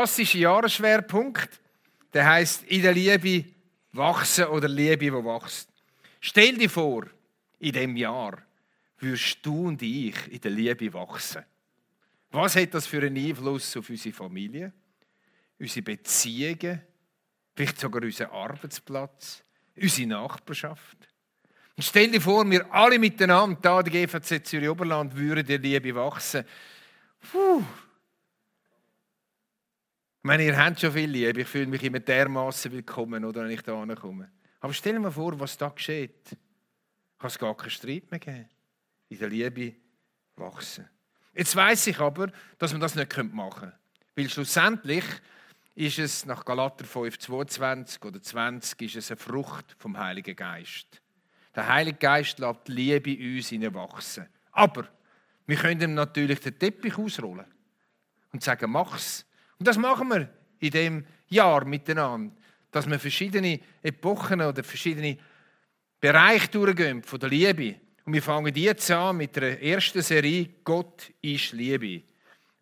klassische Jahresschwerpunkt, der heißt in der Liebe wachsen oder Liebe, wo wächst. Stell dir vor, in dem Jahr würdest du und ich in der Liebe wachsen. Was hat das für einen Einfluss auf unsere Familie, unsere Beziehungen, vielleicht sogar unseren Arbeitsplatz, unsere Nachbarschaft? Und stell dir vor, wir alle miteinander, da die GVZ Zürich Oberland, würden der Liebe wachsen. Puh. Ich meine, ihr habt schon viel Liebe. Ich fühle mich immer dermaßen willkommen, oder, wenn ich da komme. Aber stell dir mal vor, was da geschieht. Kann es gar keinen Streit mehr geben. In der Liebe wachsen. Jetzt weiß ich aber, dass man das nicht machen können. Weil schlussendlich ist es nach Galater 5, 22 oder 20 ist es eine Frucht vom Heiligen Geist. Der Heilige Geist lässt die Liebe in uns hineinwachsen. Aber wir können ihm natürlich den Teppich ausrollen und sagen, mach's. Und das machen wir in dem Jahr miteinander, dass wir verschiedene Epochen oder verschiedene Bereiche durchgehen von der Liebe. Und wir fangen jetzt an mit der ersten Serie Gott ist Liebe.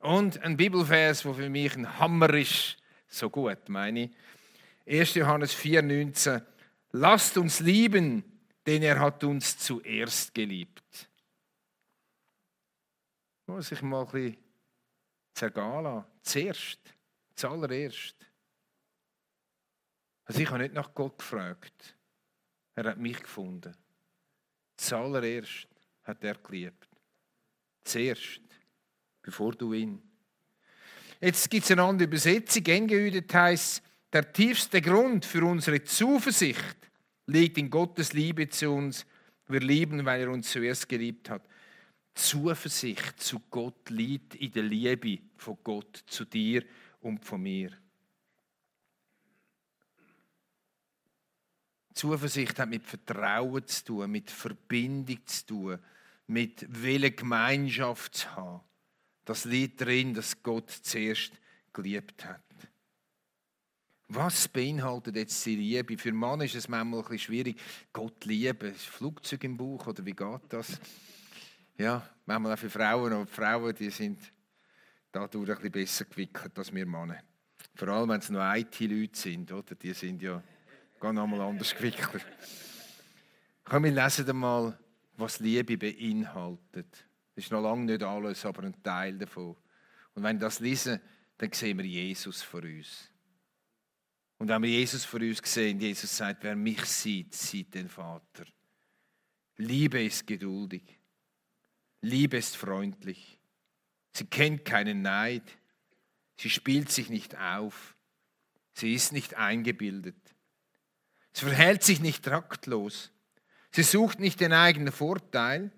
Und ein Bibelvers, der für mich ein Hammer ist, so gut, meine ich. 1. Johannes 4,19 Lasst uns lieben, denn er hat uns zuerst geliebt. Muss ich mal ein bisschen zergehen lassen. Zuerst, zuallererst. Also ich habe nicht nach Gott gefragt. Er hat mich gefunden. Zuallererst hat er geliebt. Zuerst, bevor du ihn. Jetzt gibt es eine andere Übersetzung. Eingeüdet heißt, der tiefste Grund für unsere Zuversicht liegt in Gottes Liebe zu uns. Wir lieben, weil er uns zuerst geliebt hat. Zuversicht zu Gott liegt in der Liebe von Gott zu dir und von mir. Zuversicht hat mit Vertrauen zu tun, mit Verbindung zu tun, mit Wille Gemeinschaft zu haben. Das liegt drin, dass Gott zuerst geliebt hat. Was beinhaltet jetzt die Liebe? Für Mann ist es manchmal ein bisschen schwierig. Gott lieben, ist Flugzeug im Bauch oder wie geht das? Ja, manchmal auch für Frauen. Aber Frauen, die sind dadurch ein bisschen besser gewickelt als wir Männer. Vor allem, wenn es noch IT-Leute sind, oder? Die sind ja Geh nochmal anders gewickelt. Komm, wir lesen einmal, was Liebe beinhaltet. Das ist noch lange nicht alles, aber ein Teil davon. Und wenn wir das lesen, dann sehen wir Jesus vor uns. Und wenn wir Jesus vor uns sehen, Jesus sagt, wer mich sieht, sieht den Vater. Liebe ist geduldig. Liebe ist freundlich. Sie kennt keinen Neid. Sie spielt sich nicht auf. Sie ist nicht eingebildet. Sie verhält sich nicht traktlos. Sie sucht nicht den eigenen Vorteil.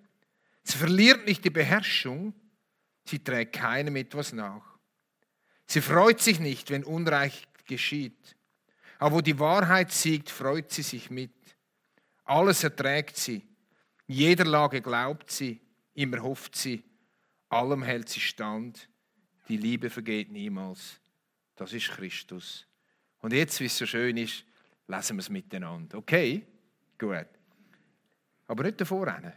Sie verliert nicht die Beherrschung. Sie trägt keinem etwas nach. Sie freut sich nicht, wenn Unrecht geschieht. Aber wo die Wahrheit siegt, freut sie sich mit. Alles erträgt sie. In jeder Lage glaubt sie. Immer hofft sie. Allem hält sie stand. Die Liebe vergeht niemals. Das ist Christus. Und jetzt, wie es so schön ist, lesen wir es miteinander. Okay? Gut. Aber nicht davor rennen.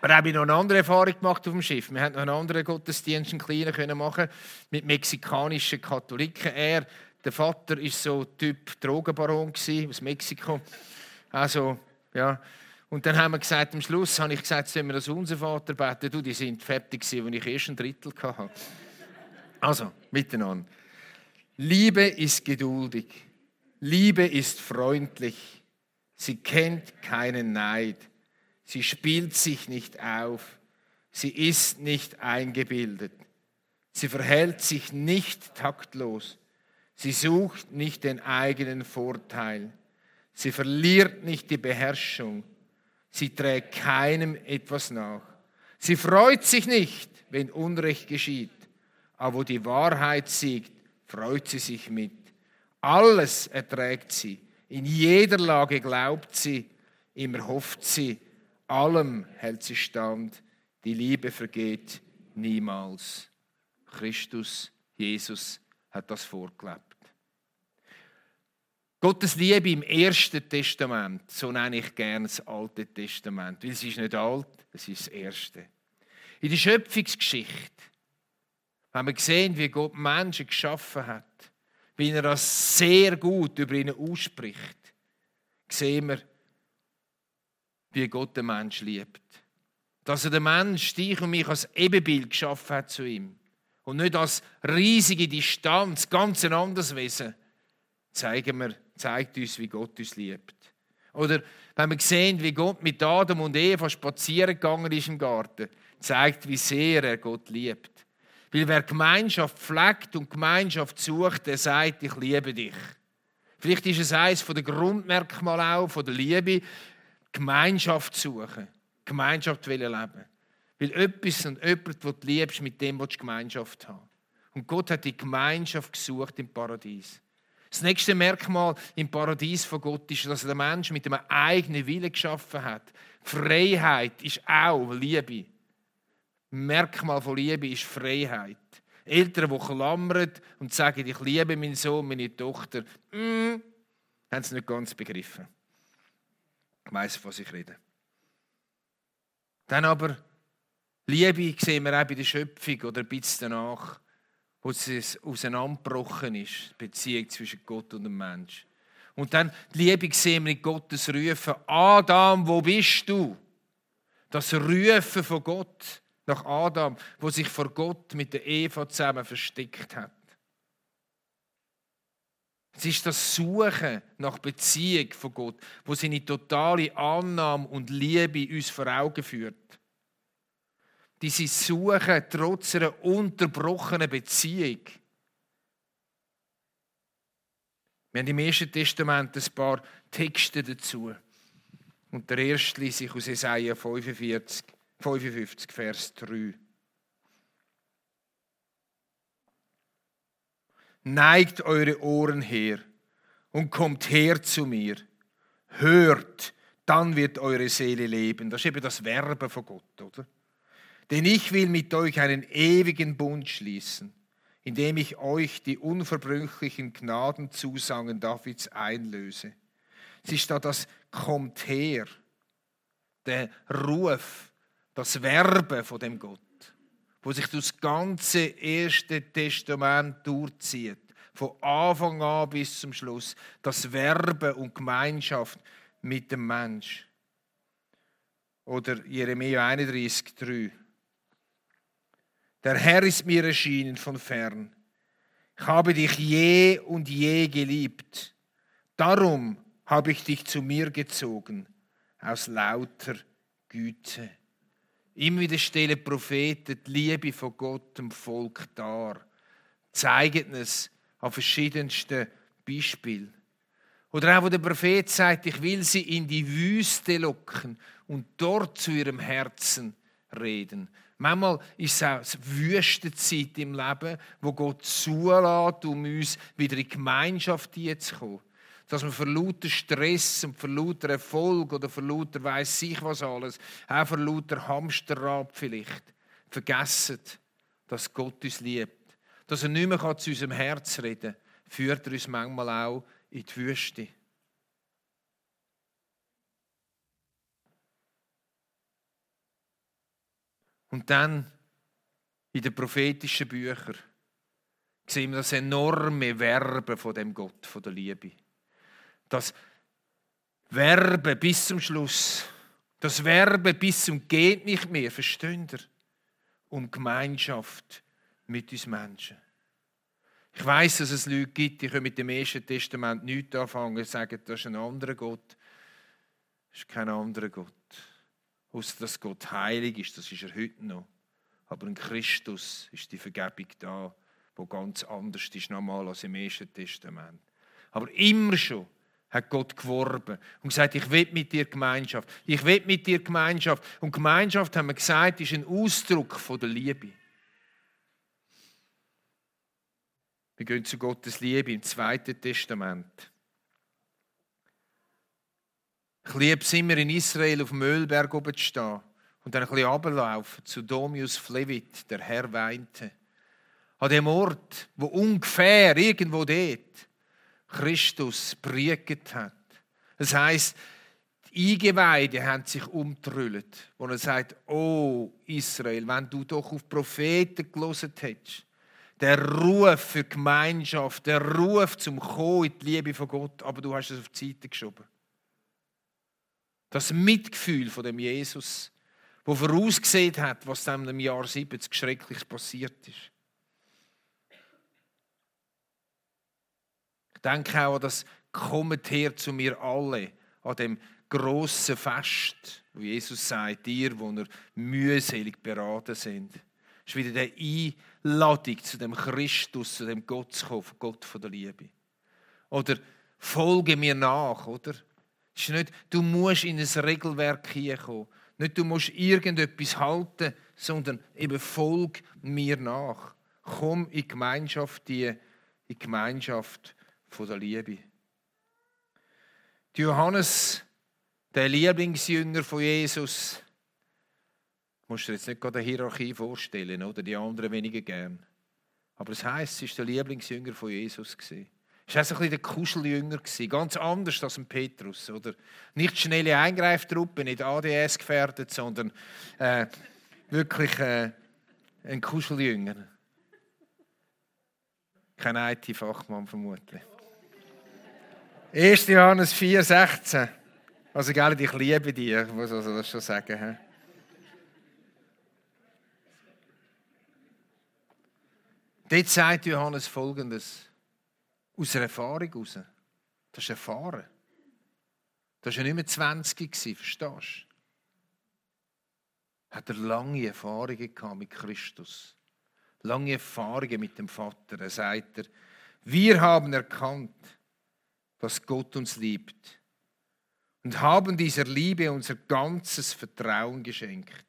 Aber habe noch eine andere Erfahrung gemacht auf dem Schiff. Wir hatten noch einen anderen Gottesdienst, einen kleinen können machen mit mexikanischen Katholiken. Er, der Vater, war so Typ Drogenbaron aus Mexiko. Also, ja. Und dann haben wir gesagt, am Schluss habe ich gesagt, sollen wir das unser Vater beten? Du, die sind fertig gewesen, als ich erst ein Drittel hatte. Also, miteinander. Liebe ist geduldig. Liebe ist freundlich. Sie kennt keinen Neid. Sie spielt sich nicht auf. Sie ist nicht eingebildet. Sie verhält sich nicht taktlos. Sie sucht nicht den eigenen Vorteil. Sie verliert nicht die Beherrschung. Sie trägt keinem etwas nach. Sie freut sich nicht, wenn Unrecht geschieht. Aber wo die Wahrheit siegt, freut sie sich mit. Alles erträgt sie. In jeder Lage glaubt sie, immer hofft sie, allem hält sie stand. Die Liebe vergeht niemals. Christus, Jesus hat das vorgelebt. Gottes Liebe im Ersten Testament, so nenne ich gerne das Alte Testament, weil es ist nicht alt, es ist das Erste. In der Schöpfungsgeschichte, wenn wir sehen, wie Gott Menschen geschaffen hat, wie er das sehr gut über ihnen ausspricht, sehen wir, wie Gott den Mensch liebt. Dass er den Mensch, dich und mich als Ebenbild geschaffen hat zu ihm. Und nicht als riesige Distanz, ganz ein anderes Wesen, zeigen wir, zeigt uns, wie Gott uns liebt. Oder wenn wir sehen, wie Gott mit Adam und Eva spazieren gegangen ist im Garten, zeigt, wie sehr er Gott liebt. Weil wer Gemeinschaft pflegt und Gemeinschaft sucht, der sagt, ich liebe dich. Vielleicht ist es eines der Grundmerkmale auch von der Liebe, Gemeinschaft suchen, Gemeinschaft leben. Weil etwas und jemand, das du liebst, mit dem willst du Gemeinschaft haben. Und Gott hat die Gemeinschaft gesucht im Paradies. Das nächste Merkmal im Paradies von Gott ist, dass der Mensch mit einem eigenen Willen geschaffen hat. Freiheit ist auch Liebe. Merkmal von Liebe ist Freiheit. Eltern, die klammern und sagen, ich liebe meinen Sohn, meine Tochter, mm, haben es nicht ganz begriffen. Ich weiss, was ich rede. Dann aber, Liebe sehen wir auch bei der Schöpfung oder ein bisschen danach, wo es auseinandergebrochen ist, die Beziehung zwischen Gott und dem Mensch. Und dann die Liebe sehen wir in Gottes Rufen, Adam, wo bist du? Das Rufen von Gott nach Adam, wo sich vor Gott mit der Eva zusammen versteckt hat. Es ist das Suchen nach Beziehung von Gott, wo seine totale Annahme und Liebe uns vor Augen führt. Diese Suche trotz einer unterbrochenen Beziehung. Wir haben im Ersten Testament ein paar Texte dazu. Und der erste lese ich aus Jesaja 45. 55, Vers 3. Neigt eure Ohren her und kommt her zu mir. Hört, dann wird eure Seele leben. Das ist eben das Werben von Gott, oder? Denn ich will mit euch einen ewigen Bund schließen, indem ich euch die unverbrüchlichen Gnadenzusagen Davids einlöse. Es ist da das Kommt her, der Ruf, das Werben von dem Gott, wo sich das ganze erste Testament durchzieht, von Anfang an bis zum Schluss, das Werben und Gemeinschaft mit dem Mensch. Oder Jeremia 31, 3. Der Herr ist mir erschienen von fern. Ich habe dich je und je geliebt. Darum habe ich dich zu mir gezogen aus lauter Güte. Immer wieder stellen Propheten die Liebe von Gott dem Volk dar, zeigen es an verschiedensten Beispielen. Oder auch, wo der Prophet sagt, ich will sie in die Wüste locken und dort zu ihrem Herzen reden. Manchmal ist es auch eine Wüstenzeit im Leben, wo Gott zulässt, um uns wieder in die Gemeinschaft zu kommen dass man vor lauter Stress und vor lauter Erfolg oder vor lauter weiss ich was alles, auch vor lauter Hamsterrad vielleicht, vergessen, dass Gott uns liebt. Dass er nicht mehr zu unserem Herz reden kann, führt er uns manchmal auch in die Wüste. Und dann in den prophetischen Büchern sehen wir das enorme Werben von dem Gott, von der Liebe das Werben bis zum Schluss, das Werben bis zum geht nicht mehr, versteht ihr? Um Gemeinschaft mit uns Menschen. Ich weiß, dass es Leute gibt, die können mit dem Ersten Testament nichts anfangen und sagen, das ist ein anderer Gott. Das ist kein anderer Gott. Außer dass Gott heilig ist, das ist er heute noch. Aber in Christus ist die Vergebung da, wo ganz anders ist normal als im Ersten Testament. Aber immer schon hat Gott geworben und gesagt, ich will mit dir Gemeinschaft. Ich will mit dir Gemeinschaft. Und Gemeinschaft, haben wir gesagt, ist ein Ausdruck von der Liebe. Wir gehen zu Gottes Liebe im Zweiten Testament. Ich liebe es immer in Israel auf dem Ölberg oben zu stehen und dann ein bisschen runterlaufen zu Domius Flevit, der Herr weinte. An dem Ort, wo ungefähr irgendwo dort Christus briegt hat. Das heißt, die Eingeweide haben sich umtrüllt, wo er sagt, oh Israel, wenn du doch auf Propheten gelesen hättest, Der Ruf für Gemeinschaft, der Ruf zum Kommen in die Liebe von Gott, aber du hast es auf die Seite geschoben. Das Mitgefühl von dem Jesus, wo vorausgesehen hat, was dann im Jahr 70 Schreckliches passiert ist. Ich denke auch an das Kommt her zu mir alle, an dem grossen Fest, wo Jesus sagt, ihr, wo ihr mühselig beraten sind. Es ist wieder die Einladung zu dem Christus, zu dem Gott zu kommen, Gott von der Liebe. Oder folge mir nach, oder? Ist nicht, du musst in ein Regelwerk hineinkommen. Nicht, du musst irgendetwas halten, sondern eben folg mir nach. Komm in die Gemeinschaft, die, in die Gemeinschaft der Liebe. Johannes, der Lieblingsjünger von Jesus, musst du dir jetzt nicht gerade eine Hierarchie vorstellen, oder die anderen weniger gern. Aber es heißt, es war der Lieblingsjünger von Jesus. Es war also ein bisschen der Kuscheljünger, ganz anders als Petrus. Oder? Nicht schnelle Eingreiftruppe, nicht ADS gefährdet, sondern äh, wirklich äh, ein Kuscheljünger. Kein IT-Fachmann vermutlich. 1. Johannes 4, 16. Also, gell, ich liebe dich, ich muss also das schon sagen. Dort sagt Johannes Folgendes. Aus einer Erfahrung heraus. Das ist erfahren. Das war ja nicht mehr 20, verstehst du? Hat er lange Erfahrungen mit Christus. Lange Erfahrungen mit dem Vater. Er sagt er, wir haben erkannt, dass Gott uns liebt und haben dieser Liebe unser ganzes Vertrauen geschenkt.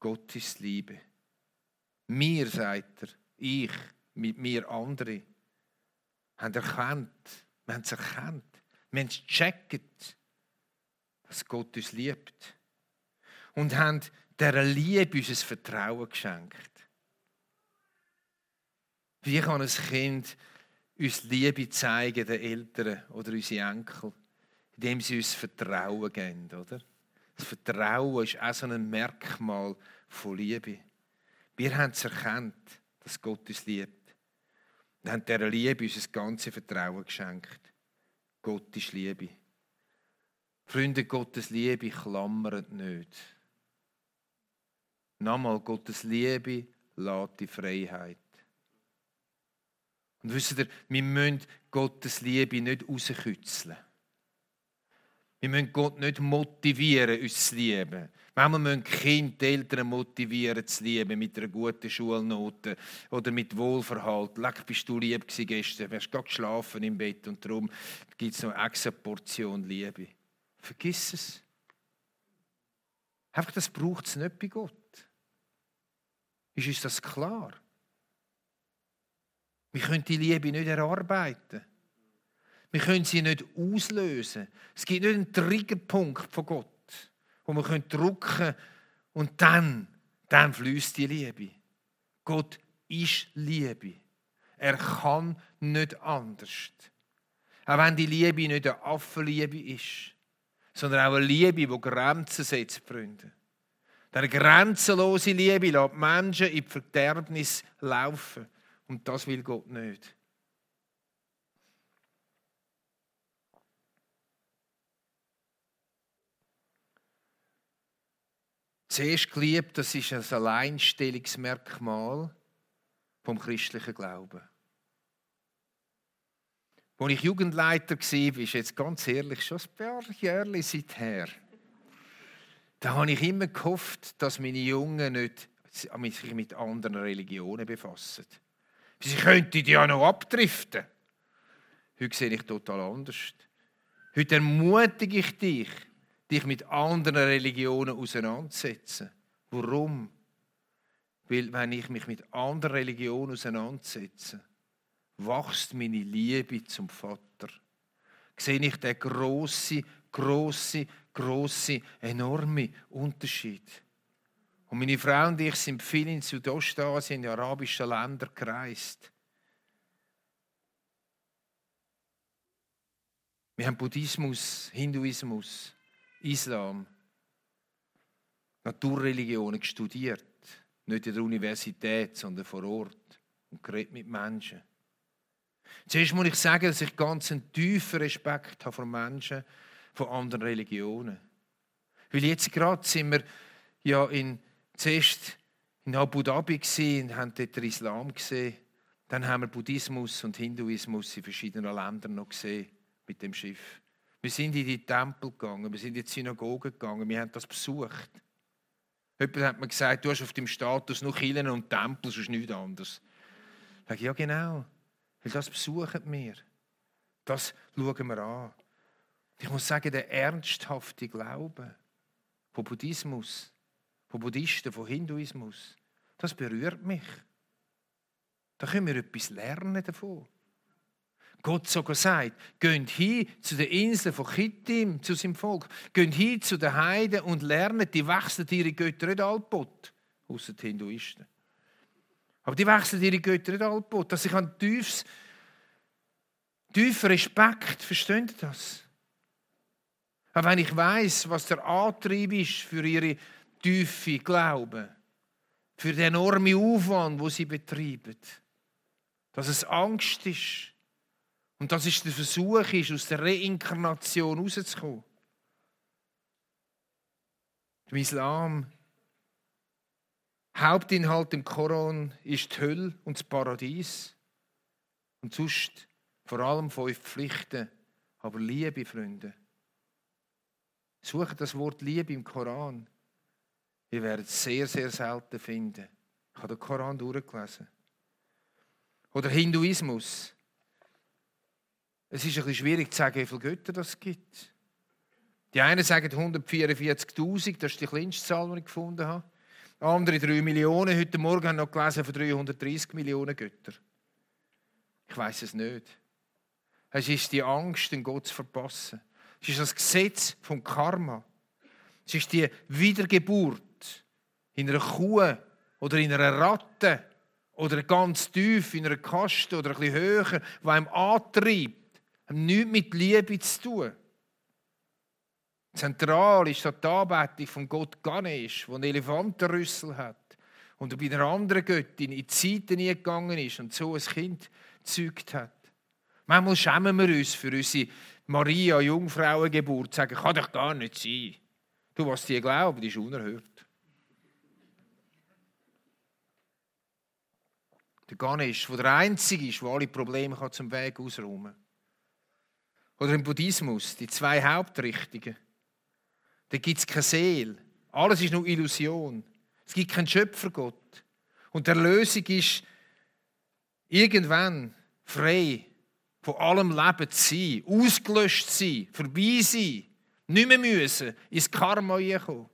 Gott ist Liebe. Mir, sagt er, ich, mit mir andere, haben erkannt, wir haben es erkannt, wir haben es gecheckt, dass Gott uns liebt. Und haben dieser Liebe unser Vertrauen geschenkt. Wie kann ein Kind uns Liebe zeigen, den Eltern oder unsere Enkel, indem sie uns Vertrauen geben, oder? Das Vertrauen ist auch so ein Merkmal von Liebe. Wir haben es erkannt, dass Gott uns liebt. Wir haben dieser Liebe unser ganzes Vertrauen geschenkt. Gott ist Liebe. Freunde, Gottes Liebe klammert nicht. Nochmal, Gottes Liebe lädt die Freiheit. Und wisst ihr, wir müssen Gottes Liebe nicht rauskützeln. Wir müssen Gott nicht motivieren, uns zu lieben. Manchmal müssen Kinder die Eltern motivieren, zu lieben, mit einer guten Schulnote oder mit Wohlverhalten. Leck, bist du lieb gewesen gestern, du hast gerade geschlafen im Bett und darum gibt es noch eine extra Portion Liebe. Vergiss es. Einfach, das braucht es nicht bei Gott. Ist uns das klar? Wir können die Liebe nicht erarbeiten. Wir können sie nicht auslösen. Es gibt nicht einen Triggerpunkt von Gott, wo wir drücken können und dann, dann fließt die Liebe. Gott ist Liebe. Er kann nicht anders. Auch wenn die Liebe nicht eine Affenliebe ist, sondern auch eine Liebe, die Grenzen setzt, Freunde. Der grenzenlose Liebe lässt Menschen in die Verderbnis laufen. Und das will Gott nicht. Zuerst geliebt, das ist ein Alleinstellungsmerkmal vom christlichen Glauben. Als ich Jugendleiter war, ist jetzt ganz ehrlich schon ein paar Jahre seither, da habe ich immer gehofft, dass meine Jungen nicht sich mit anderen Religionen befassen. Sie könnten ja noch abdriften. Heute sehe ich total anders. Heute ermutige ich dich, dich mit anderen Religionen auseinanderzusetzen. Warum? Weil, wenn ich mich mit anderen Religionen auseinandersetze, wächst meine Liebe zum Vater. Sehe ich den grossen, grossen, grossen, enormen Unterschied. Und meine Frau und ich sind viel in Südostasien, in arabischen Ländern gereist. Wir haben Buddhismus, Hinduismus, Islam, Naturreligionen studiert. Nicht in der Universität, sondern vor Ort. und geredet mit Menschen. Zuerst muss ich sagen, dass ich ganz einen tiefen Respekt habe vor Menschen von anderen Religionen. Weil jetzt gerade sind wir ja in, zuerst in Abu Dhabi und haben dort den Islam gesehen. Dann haben wir Buddhismus und Hinduismus in verschiedenen Ländern noch gesehen mit dem Schiff. Wir sind in die Tempel gegangen, wir sind in die Synagoge gegangen, wir haben das besucht. Jemand hat mir gesagt, du hast auf dem Status nur Kirchen und Tempel, sonst nichts anderes. Ich sage, ja genau, weil das besuchen wir. Das schauen wir an. Ich muss sagen, der ernsthafte Glaube von Buddhismus, von Buddhisten, von Hinduismus, das berührt mich. Da können wir etwas lernen davon. Gott sogar sagt, geht hin zu den Inseln von Chittim, zu seinem Volk. Geht hin zu den Heiden und lernt, die wechseln ihre Götter nicht allbot, außer die Hinduisten. Aber die wechseln ihre Götter nicht allbot. Dass ich ein tiefes, tiefen Respekt, versteht ihr das? Auch wenn ich weiß, was der Antrieb ist für ihre tiefe Glauben, für den enormen Aufwand, wo sie betreiben, dass es Angst ist, und das ist der Versuch, ist, aus der Reinkarnation rauszukommen. Im Islam, Hauptinhalt im Koran ist die Hölle und das Paradies. Und sonst vor allem fünf Pflichten. Aber Liebe, Freunde. Suche das Wort Liebe im Koran. Ihr werdet es sehr, sehr selten finden. Ich habe den Koran durchgelesen. Oder Hinduismus. Es ist ein schwierig zu sagen, wie viele Götter es gibt. Die einen sagen 144.000, das ist die kleinste Zahl, die ich gefunden habe. Andere 3 Millionen. Heute Morgen haben noch gelesen von 330 Millionen Götter. Ich weiß es nicht. Es ist die Angst, den Gott zu verpassen. Es ist das Gesetz vom Karma. Es ist die Wiedergeburt in einer Kuh oder in einer Ratte oder ganz tief in einer Kaste oder ein bisschen höher, die einem antreibt nichts mit Liebe zu tun. Zentral ist die Anbetung von Gott Ganesh, der einen Elefantenrüssel hat und bei einer anderen Göttin in Zeiten gegangen ist und so ein Kind gezeugt hat. Manchmal schämen wir uns für unsere Maria Jungfrauengeburt, sagen, kann doch gar nicht sein. Du, was die glauben, ist unerhört. Der Ganesh, der der Einzige ist, der alle Probleme zum Weg ausräumen kann. Oder im Buddhismus, die zwei Hauptrichtungen. Da gibt es keine Seele. Alles ist nur Illusion. Es gibt keinen Schöpfergott. Und der Lösung ist, irgendwann frei von allem Leben zu sein, ausgelöscht zu sein, vorbei sein, nicht mehr müssen, ins Karma kommen.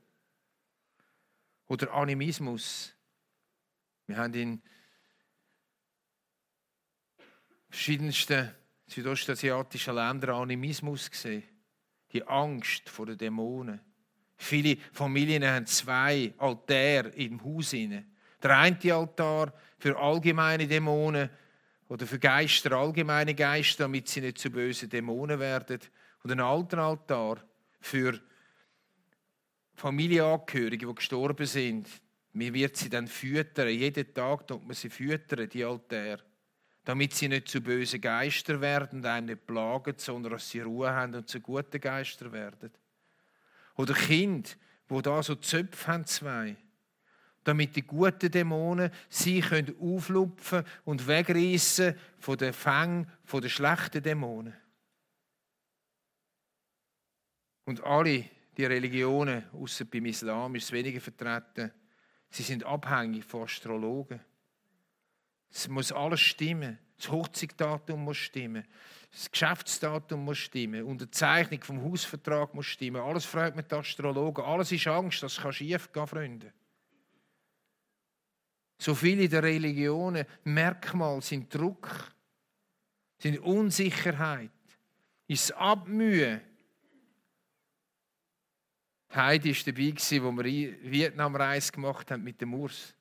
Oder Animismus. Wir haben in verschiedensten südostasiatischen Ländern Animismus gesehen. Die Angst vor den Dämonen. Viele Familien haben zwei Altäre im Haus. Der eine Altar für allgemeine Dämonen oder für Geister, allgemeine Geister, damit sie nicht zu bösen Dämonen werden. Und ein alter Altar für Familienangehörige, die gestorben sind. Mir wird sie dann füttern. Jeden Tag tut man sie füttern, die Altäre damit sie nicht zu bösen Geister werden, einem nicht plagen, sondern dass sie Ruhe haben und zu guten Geister werden. Oder Kind, wo da so Zöpfe haben, zwei, damit die guten Dämonen sie können auflupfen und wegreißen von den Fängen von den schlechten Dämonen. Und alle die Religionen, außer beim Islam ist es weniger vertreten, sie sind abhängig von Astrologen. Es muss alles stimmen. Das Hochzeitsdatum muss stimmen. Das Geschäftsdatum muss stimmen. Unterzeichnung vom Hausvertrag muss stimmen. Alles freut mit Astrologen. Alles ist Angst, dass es schief gehen Freunde. So viele der Religionen Merkmal sind Druck, sind Unsicherheit, ist Abmühe. Heidi war dabei, wo wir Vietnamreise gemacht haben mit dem Urs.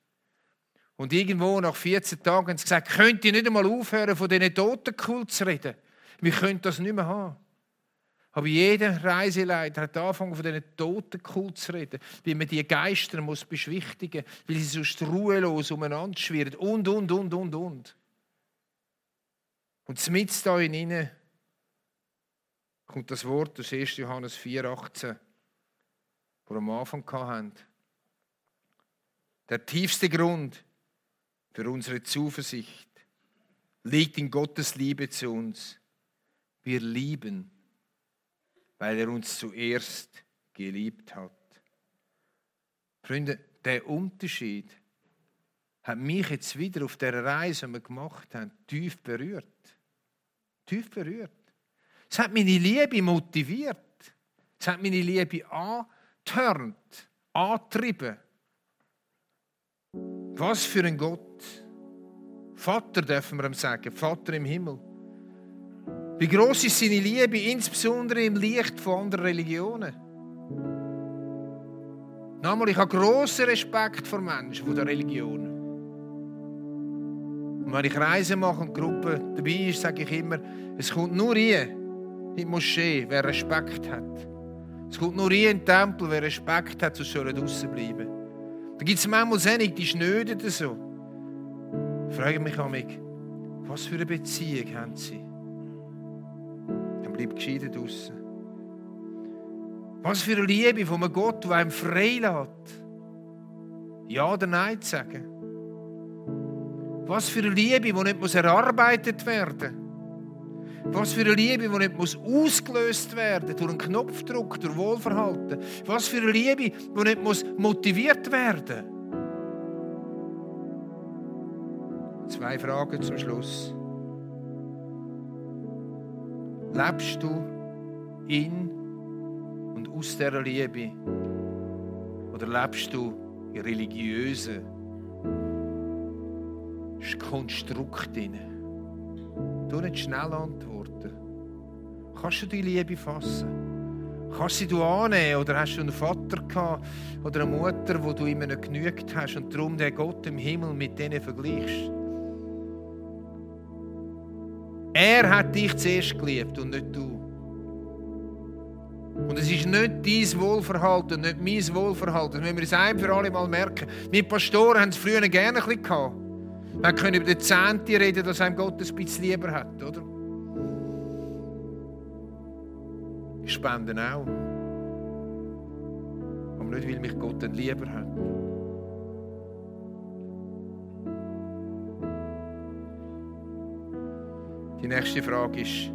Und irgendwo nach 14 Tagen haben sie gesagt, könnt ihr nicht einmal aufhören, von diesen Totenkult zu reden? Wir können das nicht mehr haben. Aber jeder Reiseleiter hat angefangen, von diesen Totenkult zu reden, wie man die Geister muss beschwichtigen muss, weil sie sonst ruhelos umeinander schwirren und, und, und, und, und. Und mit da hinein kommt das Wort aus 1. Johannes 4,18, wo wir am Anfang hatten. Der tiefste Grund für unsere Zuversicht liegt in Gottes Liebe zu uns. Wir lieben, weil er uns zuerst geliebt hat. Freunde, der Unterschied hat mich jetzt wieder auf der Reise, die wir gemacht haben, tief berührt. Tief berührt. Es hat meine Liebe motiviert. Es hat meine Liebe angetörnt, angetrieben. Was für ein Gott. Vater dürfen wir ihm sagen, Vater im Himmel. Wie groß ist seine Liebe, insbesondere im Licht von anderen Religionen. Nochmal, ich habe großen Respekt vor Menschen, von der Religion. Und wenn ich Reisen mache und die Gruppe dabei ist, sage ich immer, es kommt nur hier in die Moschee, wer Respekt hat. Es kommt nur hier in den Tempel, wer Respekt hat, so soll draußen bleiben. Da gibt es manchmal Sendungen, die schnöden so. Ich frage mich an mich, was für eine Beziehung haben sie? Dann bleibt gescheiden draußen. Was für eine Liebe von einem Gott, der einem freilässt. Ja oder Nein zu sagen. Was für eine Liebe, die nicht erarbeitet werden muss. Was für eine Liebe, die nicht ausgelöst werden muss durch einen Knopfdruck, durch Wohlverhalten. Was für eine Liebe, die nicht motiviert werden muss. Zwei Fragen zum Schluss. Lebst du in und aus dieser Liebe? Oder lebst du in religiösen Konstrukt drin? Du nicht schnell antworten. Kannst du die Liebe fassen? Kannst du sie annehmen? Oder hast du einen Vater gehabt oder eine Mutter, wo du immer nicht genügt hast und darum den Gott im Himmel mit denen vergleichst? Er hat dich zuerst geliebt und nicht du. Und es ist nicht dein Wohlverhalten, nicht mein Wohlverhalten. Wenn wir es ein für alle Mal merken. Wir Pastoren haben es früher gerne ein bisschen gehabt. Wir können über den Zehnte reden, dass einem Gott ein bisschen lieber hat, oder? Ich spende auch. Aber nicht, weil mich Gott dann lieber hat. Die nächste Frage ist,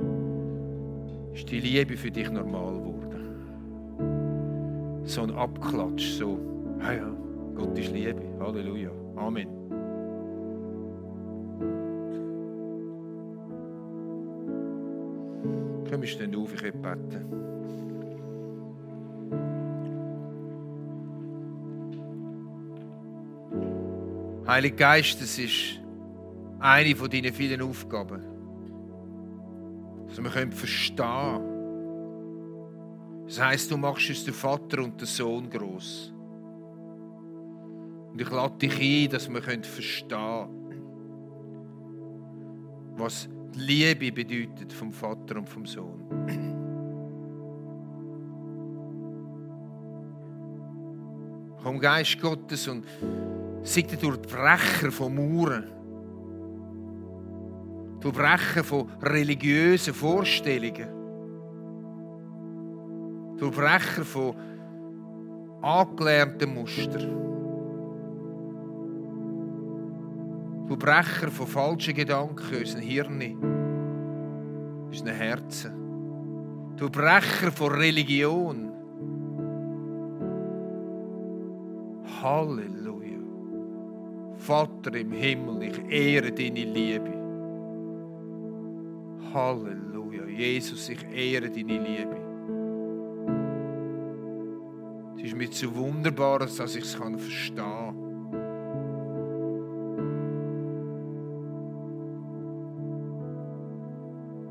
ist die Liebe für dich normal geworden? So ein Abklatsch, so, ja, ja, Gott ist Liebe, Halleluja, Amen. Ich will beten. Heiliger Geist, das ist eine von deinen vielen Aufgaben dass wir können verstehen Das heisst, du machst uns den Vater und den Sohn groß. Und ich lade dich ein, dass wir verstehen können, was die Liebe bedeutet vom Vater und vom Sohn. Komm, Geist Gottes, und sei durch die Brecher von Mauern Durchbrechen von religiösen Vorstellungen. Durchbrechen von angelernten Mustern. Durchbrecher von falschen Gedanken in unseren Hirnen, unseren Herzen. Durchbrecher von Religion. Halleluja. Vater im Himmel, ich ehre deine Liebe. Halleluja. Jesus, ich ehre deine Liebe. Es ist mir zu wunderbar, dass ich es verstehen kann.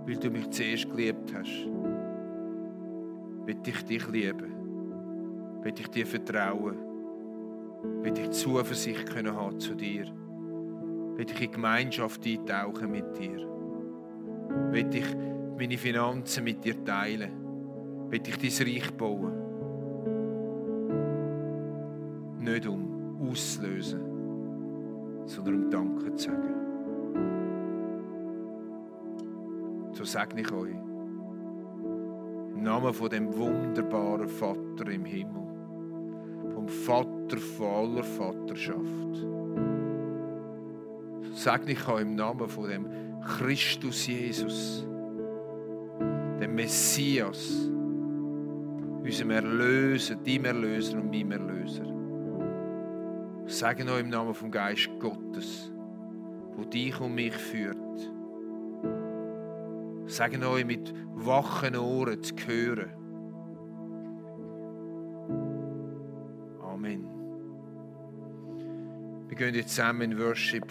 Weil du mich zuerst geliebt hast. Will ich dich lieben. Will ich dir vertrauen. Will ich Zuversicht können haben zu dir. Will ich in Gemeinschaft eintauchen mit dir will ich meine Finanzen mit dir teilen. Will ich dein Reich bauen. Nicht um auszulösen, sondern um Danke zu sagen. So segne ich euch. Im Namen von dem wunderbaren Vater im Himmel. Vom Vater voller Vaterschaft. Segne ich euch im Namen von dem Christus Jesus. Dem Messias. Unserem Erlöser, deinem Erlöser und meinem Erlöser. Ich sage euch im Namen vom Geist Gottes, wo dich und mich führt. Ich sage euch mit wachen Ohren zu hören. Wir gehen jetzt zusammen in Worship.